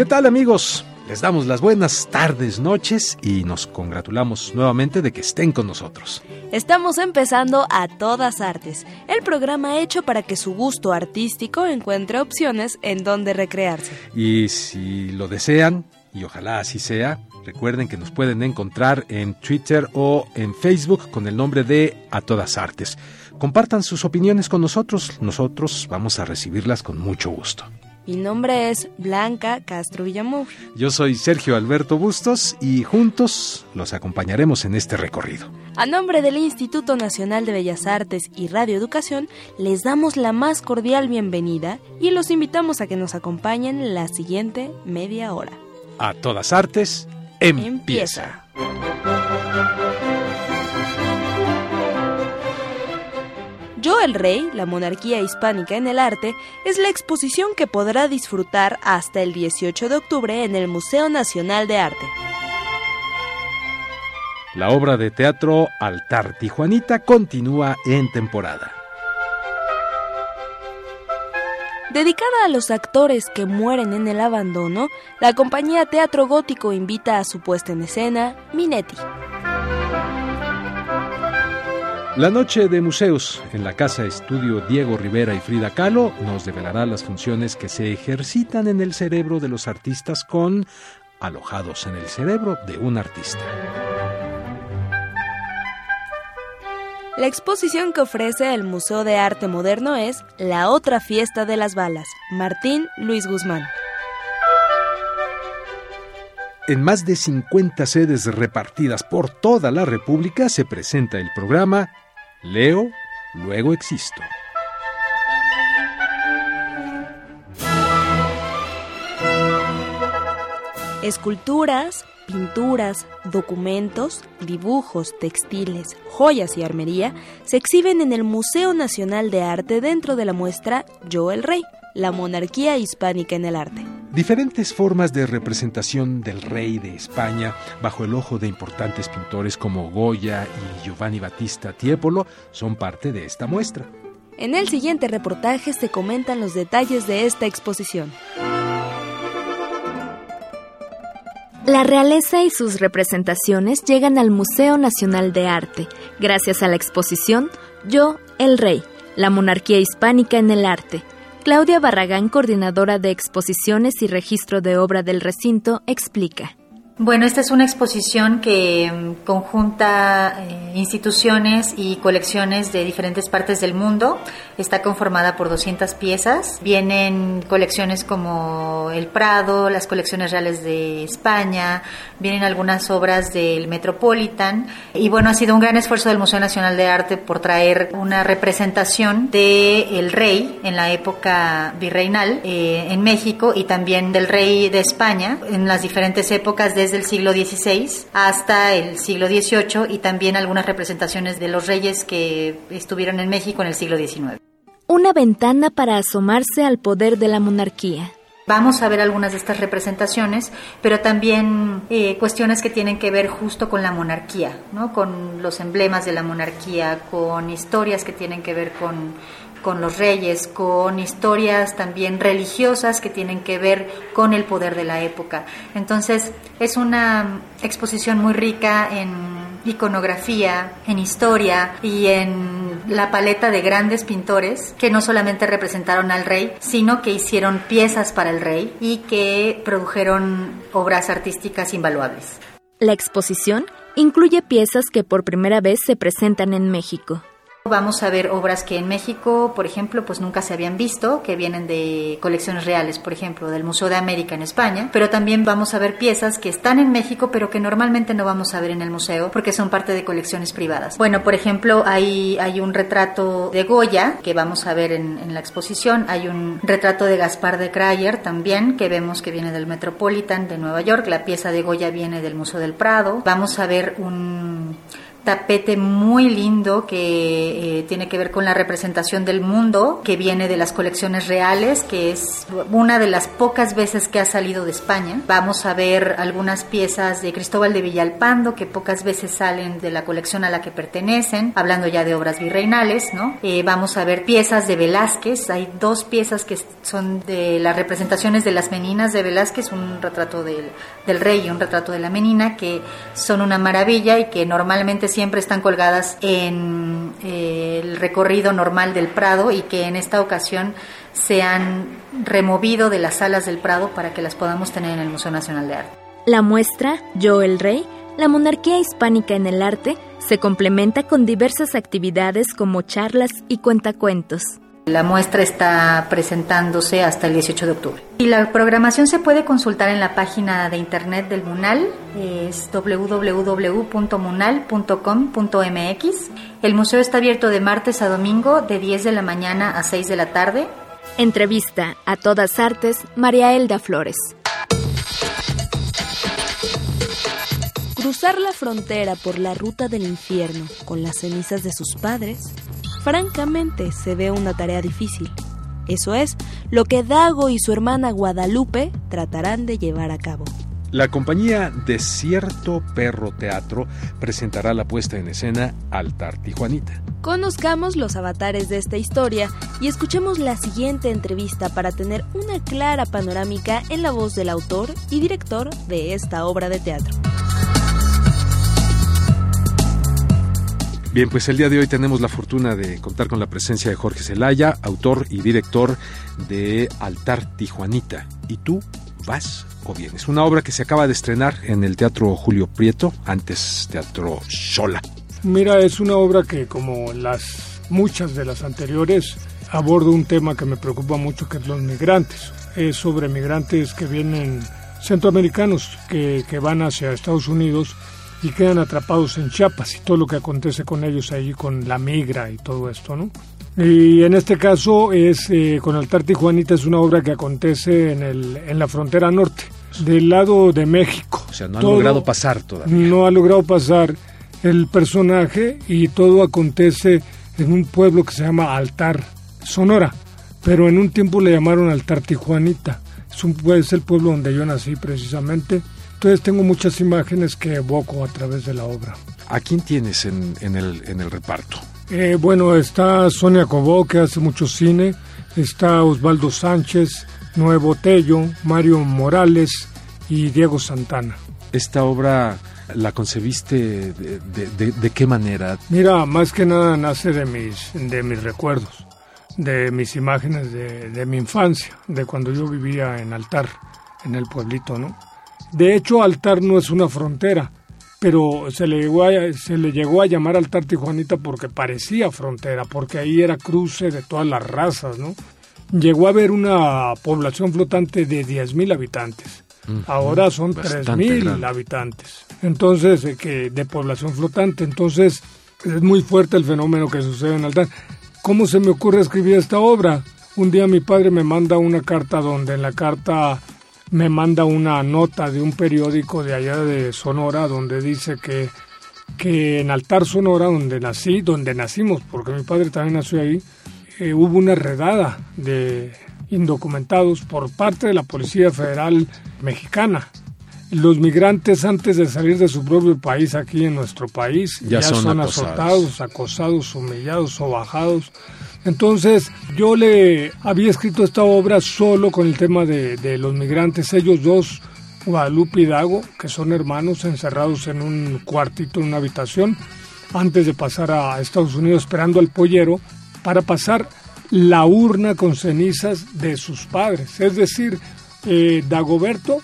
¿Qué tal amigos? Les damos las buenas tardes, noches y nos congratulamos nuevamente de que estén con nosotros. Estamos empezando a todas artes, el programa hecho para que su gusto artístico encuentre opciones en donde recrearse. Y si lo desean, y ojalá así sea, Recuerden que nos pueden encontrar en Twitter o en Facebook con el nombre de A Todas Artes. Compartan sus opiniones con nosotros, nosotros vamos a recibirlas con mucho gusto. Mi nombre es Blanca Castro Villamur. Yo soy Sergio Alberto Bustos y juntos los acompañaremos en este recorrido. A nombre del Instituto Nacional de Bellas Artes y Radio Educación, les damos la más cordial bienvenida y los invitamos a que nos acompañen la siguiente media hora. A todas artes, empieza. Yo el Rey, la monarquía hispánica en el arte, es la exposición que podrá disfrutar hasta el 18 de octubre en el Museo Nacional de Arte. La obra de teatro Altar Tijuanita continúa en temporada. Dedicada a los actores que mueren en el abandono, la compañía Teatro Gótico invita a su puesta en escena Minetti. La noche de museos en la Casa Estudio Diego Rivera y Frida Kahlo nos develará las funciones que se ejercitan en el cerebro de los artistas con alojados en el cerebro de un artista. La exposición que ofrece el Museo de Arte Moderno es La otra fiesta de las balas, Martín Luis Guzmán. En más de 50 sedes repartidas por toda la República se presenta el programa Leo, luego existo. Esculturas, pinturas, documentos, dibujos, textiles, joyas y armería se exhiben en el Museo Nacional de Arte dentro de la muestra Yo el Rey, la monarquía hispánica en el arte. Diferentes formas de representación del rey de España bajo el ojo de importantes pintores como Goya y Giovanni Battista Tiepolo son parte de esta muestra. En el siguiente reportaje se comentan los detalles de esta exposición. La realeza y sus representaciones llegan al Museo Nacional de Arte, gracias a la exposición Yo, el Rey, la monarquía hispánica en el arte. Claudia Barragán, coordinadora de exposiciones y registro de obra del recinto, explica. Bueno, esta es una exposición que mm, conjunta eh, instituciones y colecciones de diferentes partes del mundo. Está conformada por 200 piezas. Vienen colecciones como El Prado, las colecciones reales de España, vienen algunas obras del Metropolitan. Y bueno, ha sido un gran esfuerzo del Museo Nacional de Arte por traer una representación de rey en la época virreinal eh, en México y también del rey de España en las diferentes épocas desde del siglo XVI hasta el siglo XVIII y también algunas representaciones de los reyes que estuvieron en México en el siglo XIX. Una ventana para asomarse al poder de la monarquía. Vamos a ver algunas de estas representaciones, pero también eh, cuestiones que tienen que ver justo con la monarquía, ¿no? con los emblemas de la monarquía, con historias que tienen que ver con con los reyes, con historias también religiosas que tienen que ver con el poder de la época. Entonces es una exposición muy rica en iconografía, en historia y en la paleta de grandes pintores que no solamente representaron al rey, sino que hicieron piezas para el rey y que produjeron obras artísticas invaluables. La exposición incluye piezas que por primera vez se presentan en México. Vamos a ver obras que en México, por ejemplo, pues nunca se habían visto, que vienen de colecciones reales, por ejemplo, del Museo de América en España, pero también vamos a ver piezas que están en México, pero que normalmente no vamos a ver en el museo porque son parte de colecciones privadas. Bueno, por ejemplo, hay, hay un retrato de Goya que vamos a ver en, en la exposición, hay un retrato de Gaspar de Crayer también que vemos que viene del Metropolitan de Nueva York, la pieza de Goya viene del Museo del Prado, vamos a ver un tapete muy lindo que eh, tiene que ver con la representación del mundo, que viene de las colecciones reales, que es una de las pocas veces que ha salido de España. Vamos a ver algunas piezas de Cristóbal de Villalpando, que pocas veces salen de la colección a la que pertenecen, hablando ya de obras virreinales, ¿no? Eh, vamos a ver piezas de Velázquez, hay dos piezas que son de las representaciones de las meninas de Velázquez, un retrato del, del rey y un retrato de la menina, que son una maravilla y que normalmente siempre están colgadas en eh, el recorrido normal del Prado y que en esta ocasión se han removido de las salas del Prado para que las podamos tener en el Museo Nacional de Arte. La muestra Yo el Rey, la monarquía hispánica en el arte, se complementa con diversas actividades como charlas y cuentacuentos. La muestra está presentándose hasta el 18 de octubre. Y la programación se puede consultar en la página de internet del MUNAL, es www.munal.com.mx. El museo está abierto de martes a domingo de 10 de la mañana a 6 de la tarde. Entrevista a todas artes, María Elda Flores. Cruzar la frontera por la ruta del infierno con las cenizas de sus padres francamente se ve una tarea difícil. Eso es lo que Dago y su hermana Guadalupe tratarán de llevar a cabo. La compañía Desierto Perro Teatro presentará la puesta en escena Altar Tijuanita. Conozcamos los avatares de esta historia y escuchemos la siguiente entrevista para tener una clara panorámica en la voz del autor y director de esta obra de teatro. Bien, pues el día de hoy tenemos la fortuna de contar con la presencia de Jorge Zelaya, autor y director de Altar Tijuanita. ¿Y tú vas o vienes? Una obra que se acaba de estrenar en el Teatro Julio Prieto, antes Teatro Sola. Mira, es una obra que como las muchas de las anteriores aborda un tema que me preocupa mucho que es los migrantes. Es sobre migrantes que vienen centroamericanos que van hacia Estados Unidos y quedan atrapados en Chiapas y todo lo que acontece con ellos ahí con la migra y todo esto, ¿no? Y en este caso es eh, con Altar Tijuanita es una obra que acontece en, el, en la frontera norte, del lado de México. O sea, no ha logrado pasar todavía. No ha logrado pasar el personaje y todo acontece en un pueblo que se llama Altar, Sonora, pero en un tiempo le llamaron Altar Tijuanita. Es, un, es el pueblo donde yo nací precisamente entonces tengo muchas imágenes que evoco a través de la obra. ¿A quién tienes en, en, el, en el reparto? Eh, bueno, está Sonia Cobó, que hace mucho cine, está Osvaldo Sánchez, Nuevo Tello, Mario Morales y Diego Santana. ¿Esta obra la concebiste de, de, de, de qué manera? Mira, más que nada nace de mis, de mis recuerdos, de mis imágenes de, de mi infancia, de cuando yo vivía en Altar, en el pueblito, ¿no? De hecho, Altar no es una frontera, pero se le, llegó a, se le llegó a llamar Altar Tijuanita porque parecía frontera, porque ahí era cruce de todas las razas, ¿no? Llegó a haber una población flotante de 10.000 habitantes. Uh -huh. Ahora son 3.000 habitantes. Entonces, eh, que de población flotante. Entonces, es muy fuerte el fenómeno que sucede en Altar. ¿Cómo se me ocurre escribir esta obra? Un día mi padre me manda una carta donde en la carta me manda una nota de un periódico de allá de Sonora donde dice que, que en Altar Sonora, donde nací, donde nacimos, porque mi padre también nació ahí, eh, hubo una redada de indocumentados por parte de la Policía Federal Mexicana. Los migrantes antes de salir de su propio país aquí en nuestro país ya, ya son, son azotados, acosados, humillados, bajados entonces yo le había escrito esta obra solo con el tema de, de los migrantes, ellos dos, Guadalupe y Dago, que son hermanos encerrados en un cuartito, en una habitación, antes de pasar a Estados Unidos esperando al pollero para pasar la urna con cenizas de sus padres. Es decir, eh, Dagoberto,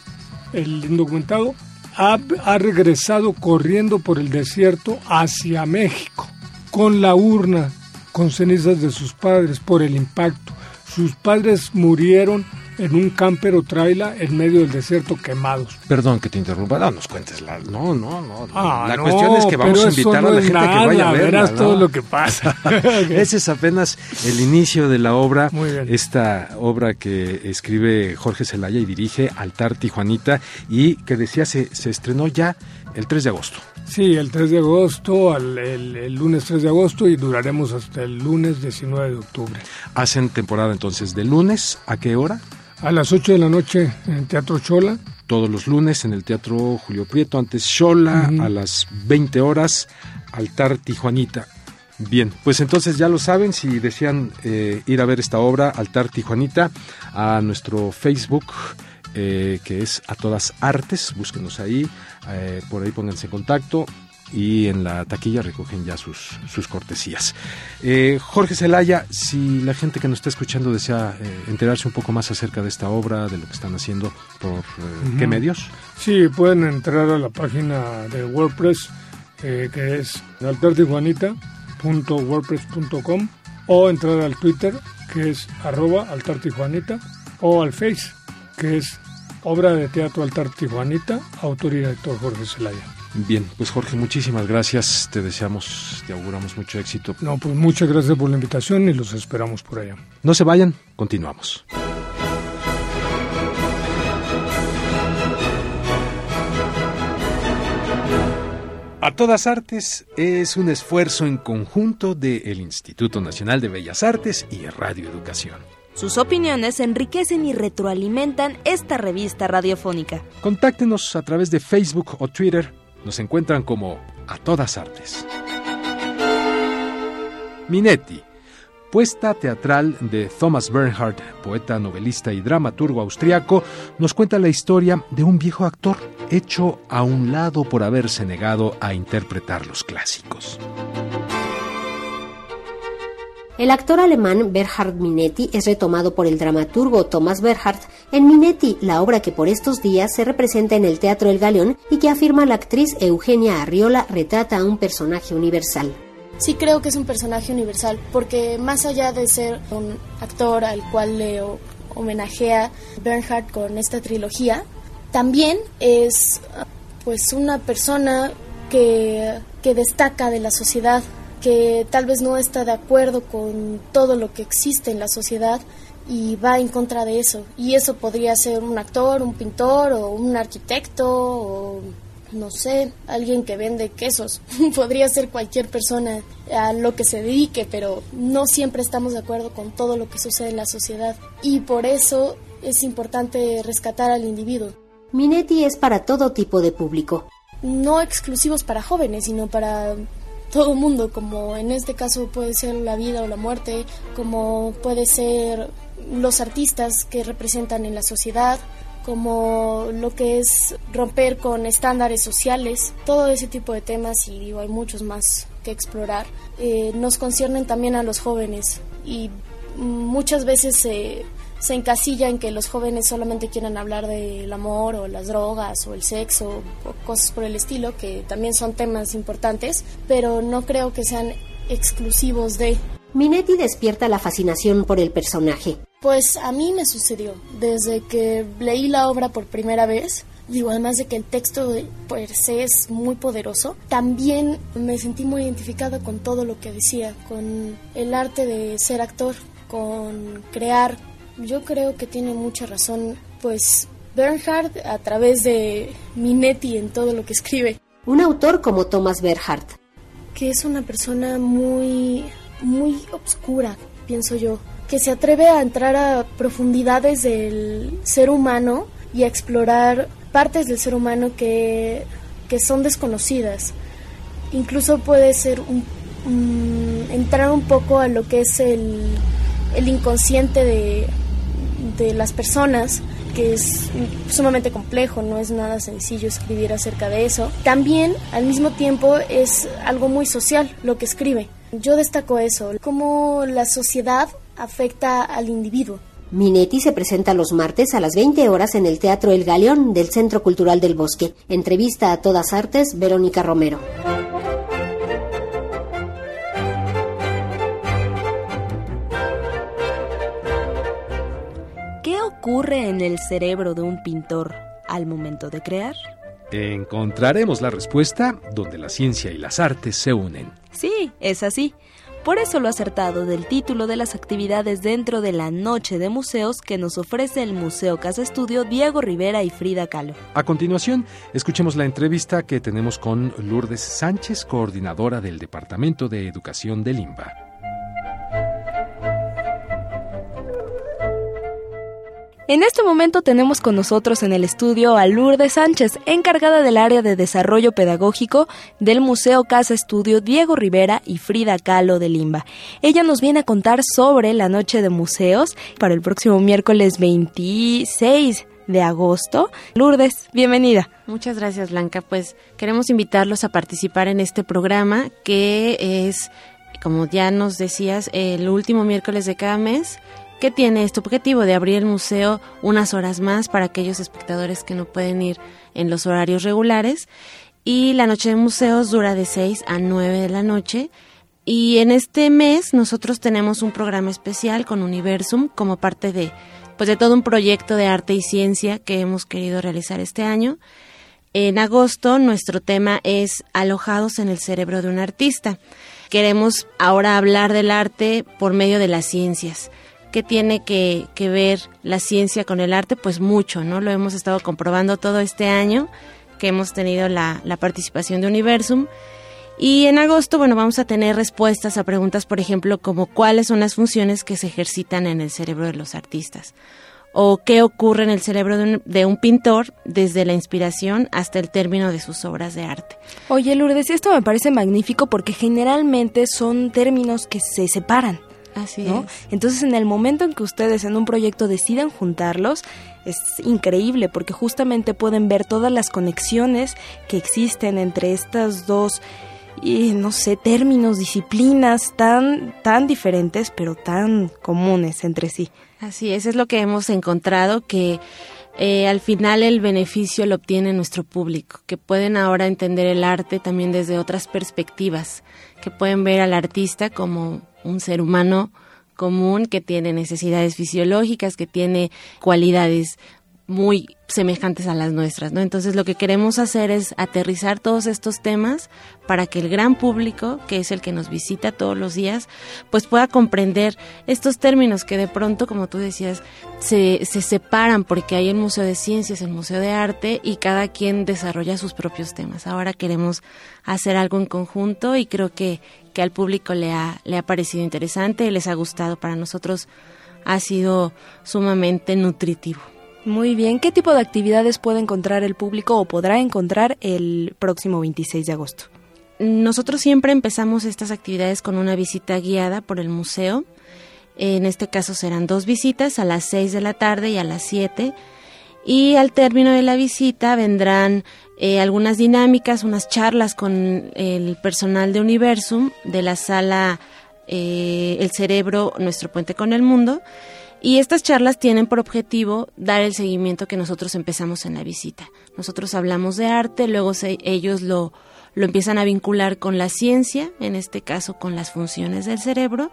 el indocumentado, ha, ha regresado corriendo por el desierto hacia México con la urna con cenizas de sus padres por el impacto. Sus padres murieron en un camper o traila en medio del desierto quemados. Perdón que te interrumpa, no nos cuentes la... No, no, no. Ah, la no, cuestión es que vamos a invitar a la gente que vaya a verla. verás ¿no? todo lo que pasa. Ese es apenas el inicio de la obra, Muy bien. esta obra que escribe Jorge Celaya y dirige Altar Tijuanita y que decía se, se estrenó ya el 3 de agosto. Sí, el 3 de agosto, al- el, el lunes 3 de agosto y duraremos hasta el lunes 19 de octubre. Hacen temporada entonces de lunes, ¿a qué hora? A las 8 de la noche en el Teatro Chola. Todos los lunes en el Teatro Julio Prieto, antes Ujú. a las 20 horas, Altar Tijuanita. Bien, pues entonces ya lo saben, si desean eh, ir a ver esta obra, Altar Tijuanita, a nuestro Facebook, eh, que es A Todas Artes, búsquenos ahí, eh, por ahí pónganse en contacto y en la taquilla recogen ya sus, sus cortesías. Eh, Jorge Celaya, si la gente que nos está escuchando desea eh, enterarse un poco más acerca de esta obra, de lo que están haciendo, ¿por eh, qué medios? Sí, pueden entrar a la página de WordPress, que es altartijuanita.wordpress.com o entrar al Twitter, que es arroba altartijuanita, o al Face, que es obra de teatro Altar Tijuanita, autor y director Jorge Zelaya. Bien, pues Jorge, muchísimas gracias. Te deseamos, te auguramos mucho éxito. No, pues muchas gracias por la invitación y los esperamos por allá. No se vayan, continuamos. A todas artes es un esfuerzo en conjunto del Instituto Nacional de Bellas Artes y Radio Educación. Sus opiniones enriquecen y retroalimentan esta revista radiofónica. Contáctenos a través de Facebook o Twitter. Nos encuentran como A Todas Artes. Minetti, puesta teatral de Thomas Bernhard, poeta, novelista y dramaturgo austriaco, nos cuenta la historia de un viejo actor hecho a un lado por haberse negado a interpretar los clásicos. El actor alemán Berhard Minetti es retomado por el dramaturgo Thomas Berhard en Minetti, la obra que por estos días se representa en el Teatro El Galeón y que afirma la actriz Eugenia Arriola retrata a un personaje universal. Sí creo que es un personaje universal, porque más allá de ser un actor al cual le ho- homenajea Bernhard con esta trilogía, también es pues una persona que, que destaca de la sociedad, que tal vez no está de acuerdo con todo lo que existe en la sociedad y va en contra de eso. Y eso podría ser un actor, un pintor o un arquitecto o no sé, alguien que vende quesos. Podría ser cualquier persona a lo que se dedique, pero no siempre estamos de acuerdo con todo lo que sucede en la sociedad. Y por eso es importante rescatar al individuo. Minetti es para todo tipo de público. No exclusivos para jóvenes, sino para todo mundo, como en este caso puede ser la vida o la muerte, como puede ser los artistas que representan en la sociedad, como lo que es romper con estándares sociales, todo ese tipo de temas y hay muchos más que explorar, eh, nos conciernen también a los jóvenes y muchas veces se, se encasilla en que los jóvenes solamente quieran hablar del amor o las drogas o el sexo o cosas por el estilo, que también son temas importantes, pero no creo que sean exclusivos de... Minetti despierta la fascinación por el personaje. Pues a mí me sucedió desde que leí la obra por primera vez. Digo, además de que el texto de per se es muy poderoso, también me sentí muy identificada con todo lo que decía, con el arte de ser actor, con crear. Yo creo que tiene mucha razón, pues Bernhard a través de Minetti en todo lo que escribe. Un autor como Thomas Berhard. Que es una persona muy, muy obscura, pienso yo que se atreve a entrar a profundidades del ser humano y a explorar partes del ser humano que, que son desconocidas. Incluso puede ser un, um, entrar un poco a lo que es el, el inconsciente de, de las personas que es sumamente complejo, no es nada sencillo escribir acerca de eso. También, al mismo tiempo, es algo muy social lo que escribe. Yo destaco eso, cómo la sociedad afecta al individuo. Minetti se presenta los martes a las 20 horas en el Teatro El Galeón del Centro Cultural del Bosque. Entrevista a todas artes, Verónica Romero. ¿Qué ocurre en el cerebro de un pintor al momento de crear? Encontraremos la respuesta donde la ciencia y las artes se unen. Sí, es así. Por eso lo acertado del título de las actividades dentro de la Noche de Museos que nos ofrece el Museo Casa Estudio Diego Rivera y Frida Kahlo. A continuación, escuchemos la entrevista que tenemos con Lourdes Sánchez, coordinadora del Departamento de Educación de Limba. En este momento tenemos con nosotros en el estudio a Lourdes Sánchez, encargada del área de desarrollo pedagógico del Museo Casa Estudio Diego Rivera y Frida Kahlo de Limba. Ella nos viene a contar sobre la noche de museos para el próximo miércoles 26 de agosto. Lourdes, bienvenida. Muchas gracias, Blanca. Pues queremos invitarlos a participar en este programa que es, como ya nos decías, el último miércoles de cada mes que tiene este objetivo de abrir el museo unas horas más para aquellos espectadores que no pueden ir en los horarios regulares. Y la noche de museos dura de 6 a 9 de la noche. Y en este mes nosotros tenemos un programa especial con Universum como parte de, pues de todo un proyecto de arte y ciencia que hemos querido realizar este año. En agosto nuestro tema es Alojados en el cerebro de un artista. Queremos ahora hablar del arte por medio de las ciencias ¿Qué tiene que, ver la ciencia con el arte? Pues mucho, ¿no? Lo hemos estado comprobando todo este año que hemos tenido la, la participación de Universum. Y en agosto, bueno, vamos a tener respuestas a preguntas, por ejemplo, como cuáles son las funciones que se ejercitan en el cerebro de los artistas o qué ocurre en el cerebro de un, de un, pintor desde la inspiración hasta el término de sus obras de arte. Oye, Lourdes, esto me parece magnífico porque generalmente son términos que se separan. Así Entonces, en el momento en que ustedes en un proyecto deciden juntarlos, es increíble porque justamente pueden ver todas las conexiones que existen entre estas dos y no sé, términos, disciplinas tan tan diferentes, pero tan comunes entre sí. Así es, es lo que hemos encontrado que eh, al final el beneficio lo obtiene nuestro público, que pueden ahora entender el arte también desde otras perspectivas, que pueden ver al artista como un ser humano común que tiene necesidades fisiológicas, que tiene cualidades muy semejantes a las nuestras, ¿no? Entonces lo que queremos hacer es aterrizar todos estos temas para que el gran público, que es el que nos visita todos los días, pues pueda comprender estos términos que de pronto, como tú decías, se, se separan porque hay el Museo de Ciencias, el Museo de Arte y cada quien desarrolla sus propios temas. Ahora queremos hacer algo en conjunto y creo que, que al público le ha, le ha parecido interesante, les ha gustado. Para nosotros ha sido sumamente nutritivo. Muy bien, ¿qué tipo de actividades puede encontrar el público o podrá encontrar el próximo 26 de agosto? Nosotros siempre empezamos estas actividades con una visita guiada por el museo. En este caso serán dos visitas a las 6 de la tarde y a las 7. Y al término de la visita vendrán eh, algunas dinámicas, unas charlas con el personal de Universum de la sala eh, El cerebro, nuestro puente con el mundo. Y estas charlas tienen por objetivo dar el seguimiento que nosotros empezamos en la visita. Nosotros hablamos de arte, luego ellos lo, lo empiezan a vincular con la ciencia, en este caso con las funciones del cerebro,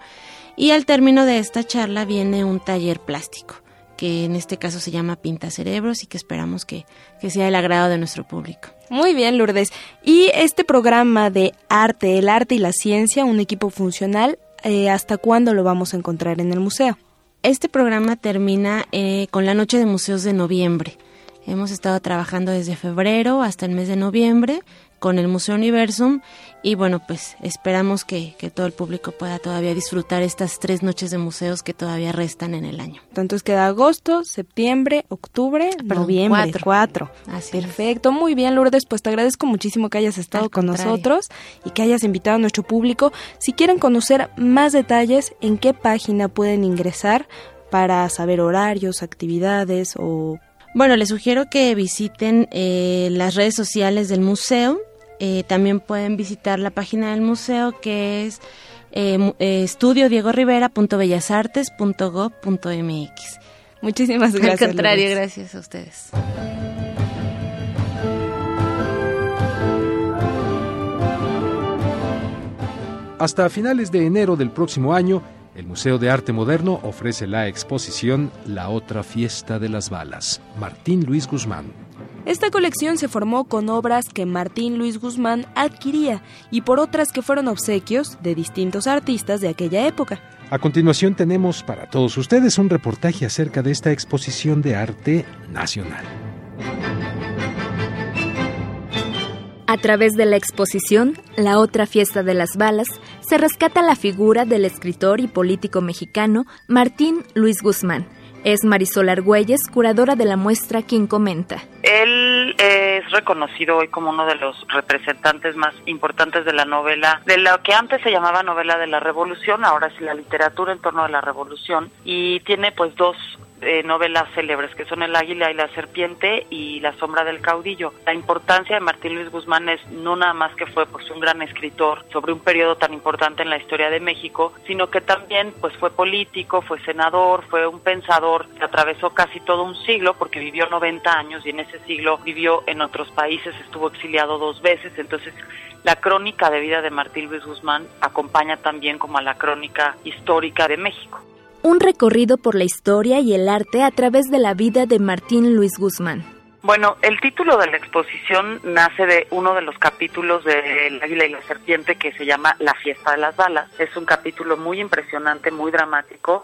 y al término de esta charla viene un taller plástico que en este caso se llama Pinta Cerebros y que esperamos que, sea el agrado de nuestro público. Muy bien, Lourdes. Y este programa de arte, el arte y la ciencia, un equipo funcional, eh, ¿hasta cuándo lo vamos a encontrar en el museo? Este programa termina eh, con la Noche de Museos de noviembre. Hemos estado trabajando desde febrero hasta el mes de noviembre con el Museo Universum y bueno, pues esperamos que, todo el público pueda todavía disfrutar estas tres noches de museos que todavía restan en el año. Entonces queda agosto, septiembre, octubre, noviembre, cuatro. Perfecto, muy bien Lourdes, pues te agradezco muchísimo que hayas estado con nosotros y que hayas invitado a nuestro público. Si quieren conocer más detalles, ¿en qué página pueden ingresar para saber horarios, actividades o... Bueno, les sugiero que visiten eh, las redes sociales del museo eh, también pueden visitar la página del museo que es eh, eh estudiodiegorivera.bellasartes.gov.mx. Muchísimas gracias. Al contrario, gracias a ustedes. Hasta finales de enero del próximo año, El Museo de Arte Moderno ofrece la exposición La otra fiesta de las balas. Martín Luis Guzmán. Esta colección se formó con obras que Martín Luis Guzmán adquiría y por otras que fueron obsequios de distintos artistas de aquella época. A continuación tenemos para todos ustedes un reportaje acerca de esta exposición de arte nacional. A través de la exposición La otra fiesta de las balas, se rescata la figura del escritor y político mexicano Martín Luis Guzmán. Es Marisol Argüelles, curadora de la muestra, quien comenta. Él es reconocido hoy como uno de los representantes más importantes de la novela, de lo que antes se llamaba novela de la revolución, ahora es la literatura en torno a la revolución, y tiene pues dos eh, novelas célebres que son El águila y la serpiente y La sombra del caudillo. La importancia de Martín Luis Guzmán es no nada más que fue pues un gran escritor sobre un periodo tan importante en la historia de México, sino que también pues fue político, fue senador, fue un pensador que atravesó casi todo un siglo porque vivió 90 años y en ese siglo vivió en otros países, estuvo exiliado dos veces, entonces la crónica de vida de Martín Luis Guzmán acompaña también como a la crónica histórica de México un recorrido por la historia y el arte a través de la vida de Martín Luis Guzmán. Bueno, el título de la exposición nace de uno de los capítulos de El Águila y la Serpiente que se llama La Fiesta de las Balas. Es un capítulo muy impresionante, muy dramático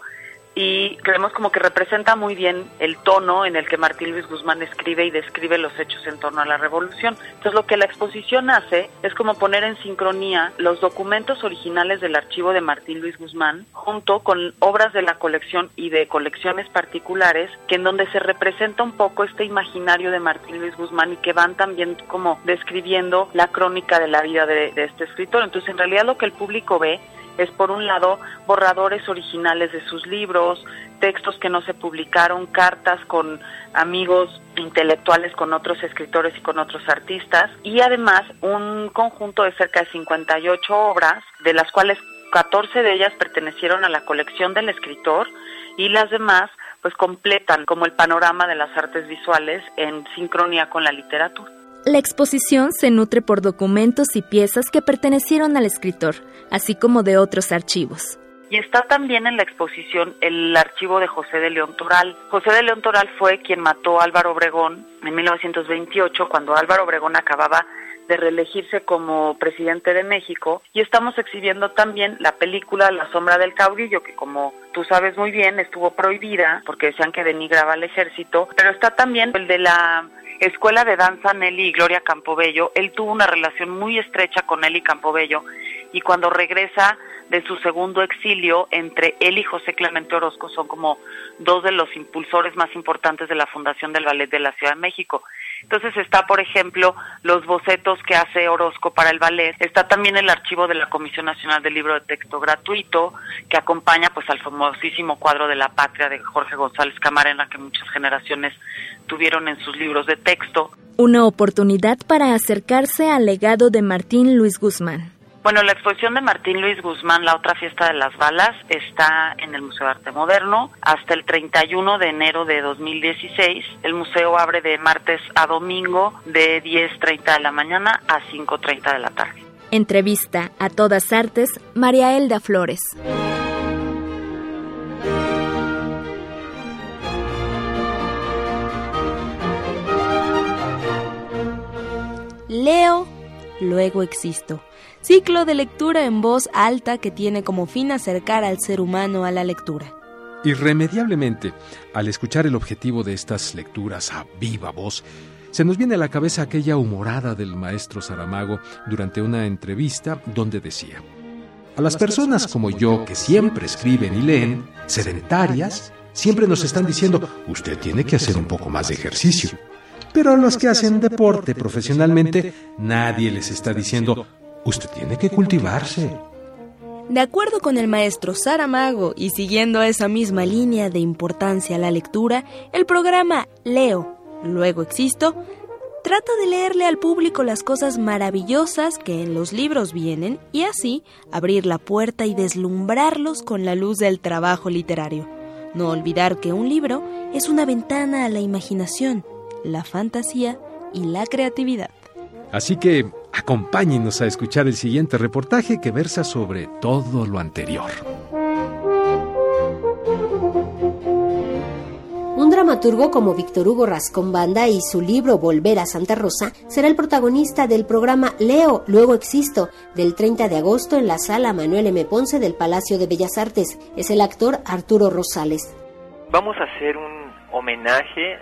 y creemos como que representa muy bien el tono en el que Martín Luis Guzmán escribe y describe los hechos en torno a la revolución. Entonces lo que la exposición hace es como poner en sincronía los documentos originales del archivo de Martín Luis Guzmán junto con obras de la colección y de colecciones particulares que en donde se representa un poco este imaginario de Martín Luis Guzmán y que van también como describiendo la crónica de la vida de, este escritor. Entonces en realidad lo que el público ve es por un lado borradores originales de sus libros, textos que no se publicaron, cartas con amigos intelectuales, con otros escritores y con otros artistas, y además un conjunto de cerca de 58 obras, de las cuales 14 de ellas pertenecieron a la colección del escritor y las demás pues completan como el panorama de las artes visuales en sincronía con la literatura. La exposición se nutre por documentos y piezas que pertenecieron al escritor, así como de otros archivos. Y está también en la exposición el archivo de José de León Toral. José de León Toral fue quien mató a Álvaro Obregón en 1928, cuando Álvaro Obregón acababa de reelegirse como presidente de México y estamos exhibiendo también la película La sombra del caudillo que como tú sabes muy bien estuvo prohibida porque decían que denigraba al ejército, pero está también el de la Escuela de Danza Nelly y Gloria Campobello. Él tuvo una relación muy estrecha con Nelly Campobello y cuando regresa de su segundo exilio, entre él y José Clemente Orozco son como dos de los impulsores más importantes de la fundación del Ballet de la Ciudad de México. Entonces está, por ejemplo, los bocetos que hace Orozco para el ballet. Está también el archivo de la Comisión Nacional del Libro de Texto Gratuito, que acompaña pues al famosísimo cuadro de la patria de Jorge González Camarena, que muchas generaciones tuvieron en sus libros de texto. Una oportunidad para acercarse al legado de Martín Luis Guzmán. Bueno, la exposición de Martín Luis Guzmán, La otra fiesta de las balas, está en el Museo Arte Moderno hasta el 31 de enero de 2016. El museo abre de martes a domingo de 10.30 de la mañana a 5.30 de la tarde. Entrevista a todas artes, María Elda Flores. Leo, luego existo ciclo de lectura en voz alta que tiene como fin acercar al ser humano a la lectura. Irremediablemente, al escuchar el objetivo de estas lecturas a viva voz, se nos viene a la cabeza aquella humorada del maestro Saramago durante una entrevista donde decía, a las personas como yo que siempre escriben y leen, sedentarias, siempre nos están diciendo, usted tiene que hacer un poco más de ejercicio. Pero a los que hacen deporte profesionalmente, nadie les está diciendo, Usted tiene que cultivarse. De acuerdo con el maestro Saramago y siguiendo esa misma línea de importancia a la lectura, el programa Leo, luego existo, trata de leerle al público las cosas maravillosas que en los libros vienen y así abrir la puerta y deslumbrarlos con la luz del trabajo literario. No olvidar que un libro es una ventana a la imaginación, la fantasía y la creatividad. Así que Acompáñenos a escuchar el siguiente reportaje que versa sobre todo lo anterior. Un dramaturgo como Víctor Hugo Rascón Banda y su libro Volver a Santa Rosa será el protagonista del programa Leo, luego existo, del 30 de agosto en la sala Manuel M. Ponce del Palacio de Bellas Artes. Es el actor Arturo Rosales. Vamos a hacer un homenaje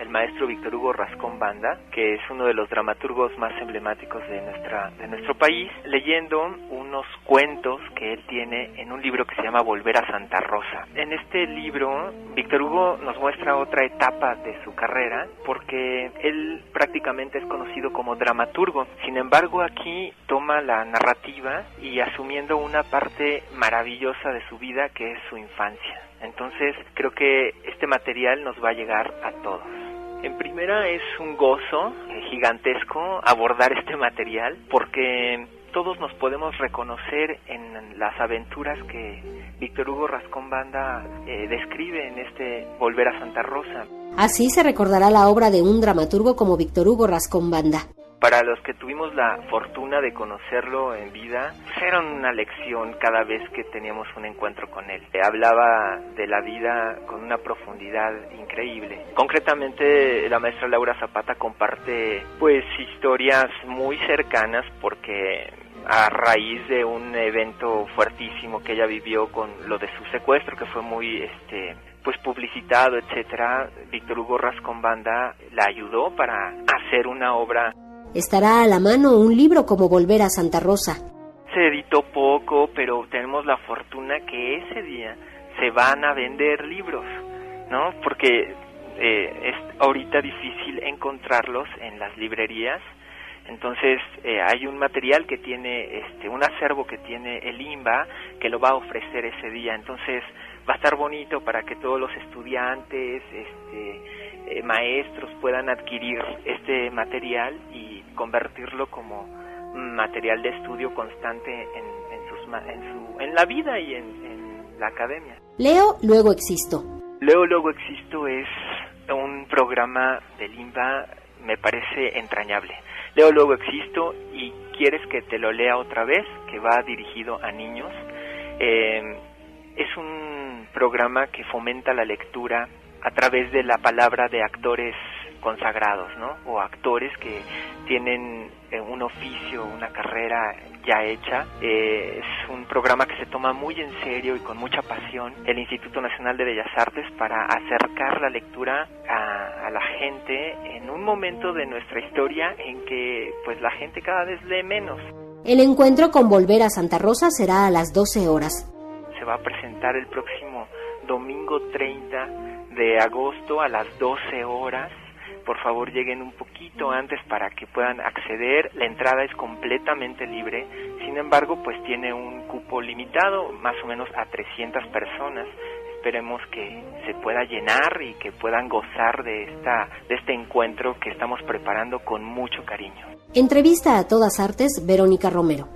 al maestro Víctor Hugo Rascón Banda, que es uno de los dramaturgos más emblemáticos de nuestra de nuestro país, leyendo unos cuentos que él tiene en un libro que se llama Volver a Santa Rosa. En este libro, Víctor Hugo nos muestra otra etapa de su carrera, porque él prácticamente es conocido como dramaturgo. Sin embargo, aquí toma la narrativa y asumiendo una parte maravillosa de su vida que es su infancia. Entonces creo que este material nos va a llegar a todos. En primera es un gozo eh, gigantesco abordar este material porque todos nos podemos reconocer en las aventuras que Víctor Hugo Rascón Banda eh, describe en este Volver a Santa Rosa. Así se recordará la obra de un dramaturgo como Víctor Hugo Rascón Banda. Para los que tuvimos la fortuna de conocerlo en vida, era una lección cada vez que teníamos un encuentro con él. Hablaba de la vida con una profundidad increíble. Concretamente, la maestra Laura Zapata comparte pues historias muy cercanas porque a raíz de un evento fuertísimo que ella vivió con lo de su secuestro que fue muy este pues publicitado etcétera Víctor Hugo Rascón Banda la ayudó para hacer una obra Estará a la mano un libro como Volver a Santa Rosa. Se editó poco, pero tenemos la fortuna que ese día se van a vender libros, ¿no? Porque eh, es ahorita difícil encontrarlos en las librerías. Entonces eh, hay un material que tiene, este, un acervo que tiene el IMBA que lo va a ofrecer ese día. Entonces va a estar bonito para que todos los estudiantes, este, eh, maestros puedan adquirir este material y convertirlo como material de estudio constante en, en, sus, en, su, en la vida y en, la academia. Leo, luego existo. Leo, luego existo es un programa de Limba, me parece entrañable. Leo, luego existo y quieres que te lo lea otra vez, que va dirigido a niños. Eh, es un programa que fomenta la lectura a través de la palabra de actores consagrados, ¿no? O actores que tienen eh, un oficio, una carrera ya hecha. Eh, es un programa que se toma muy en serio y con mucha pasión el Instituto Nacional de Bellas Artes para acercar la lectura a, a, la gente en un momento de nuestra historia en que pues la gente cada vez lee menos. El encuentro con Volver a Santa Rosa será a las 12 horas. Se va a presentar el próximo domingo 30 de agosto a las 12 horas por favor lleguen un poquito antes para que puedan acceder. La entrada es completamente libre, sin embargo, pues tiene un cupo limitado, más o menos a 300 personas. Esperemos que se pueda llenar y que puedan gozar de, esta, de este encuentro que estamos preparando con mucho cariño. Entrevista a todas artes, Verónica Romero.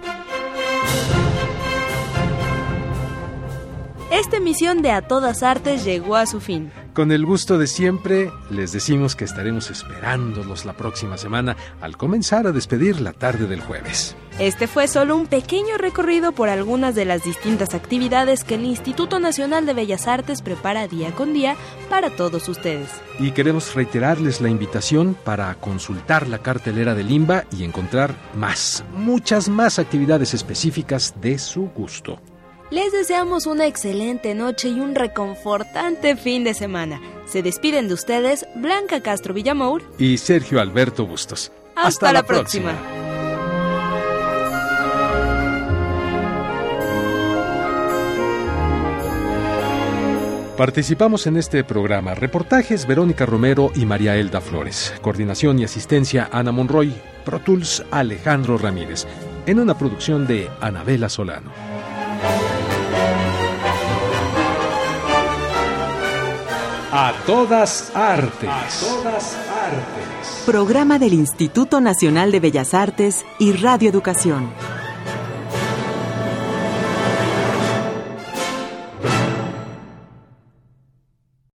Esta emisión de A Todas Artes llegó a su fin. Con el gusto de siempre, les decimos que estaremos esperándolos la próxima semana al comenzar a despedir la tarde del jueves. Este fue solo un pequeño recorrido por algunas de las distintas actividades que el Instituto Nacional de Bellas Artes prepara día con día para todos ustedes. Y queremos reiterarles la invitación para consultar la cartelera de Limba y encontrar más, muchas más actividades específicas de su gusto. Les deseamos una excelente noche y un reconfortante fin de semana. Se despiden de ustedes Blanca Castro Villamour y Sergio Alberto Bustos. Hasta, la, próxima. Participamos en este programa reportajes Verónica Romero y María Elda Flores, coordinación y asistencia Ana Monroy, Pro Tools Alejandro Ramírez, en una producción de Anabela Solano. A todas artes. A todas artes. Programa del Instituto Nacional de Bellas Artes y Radio Educación.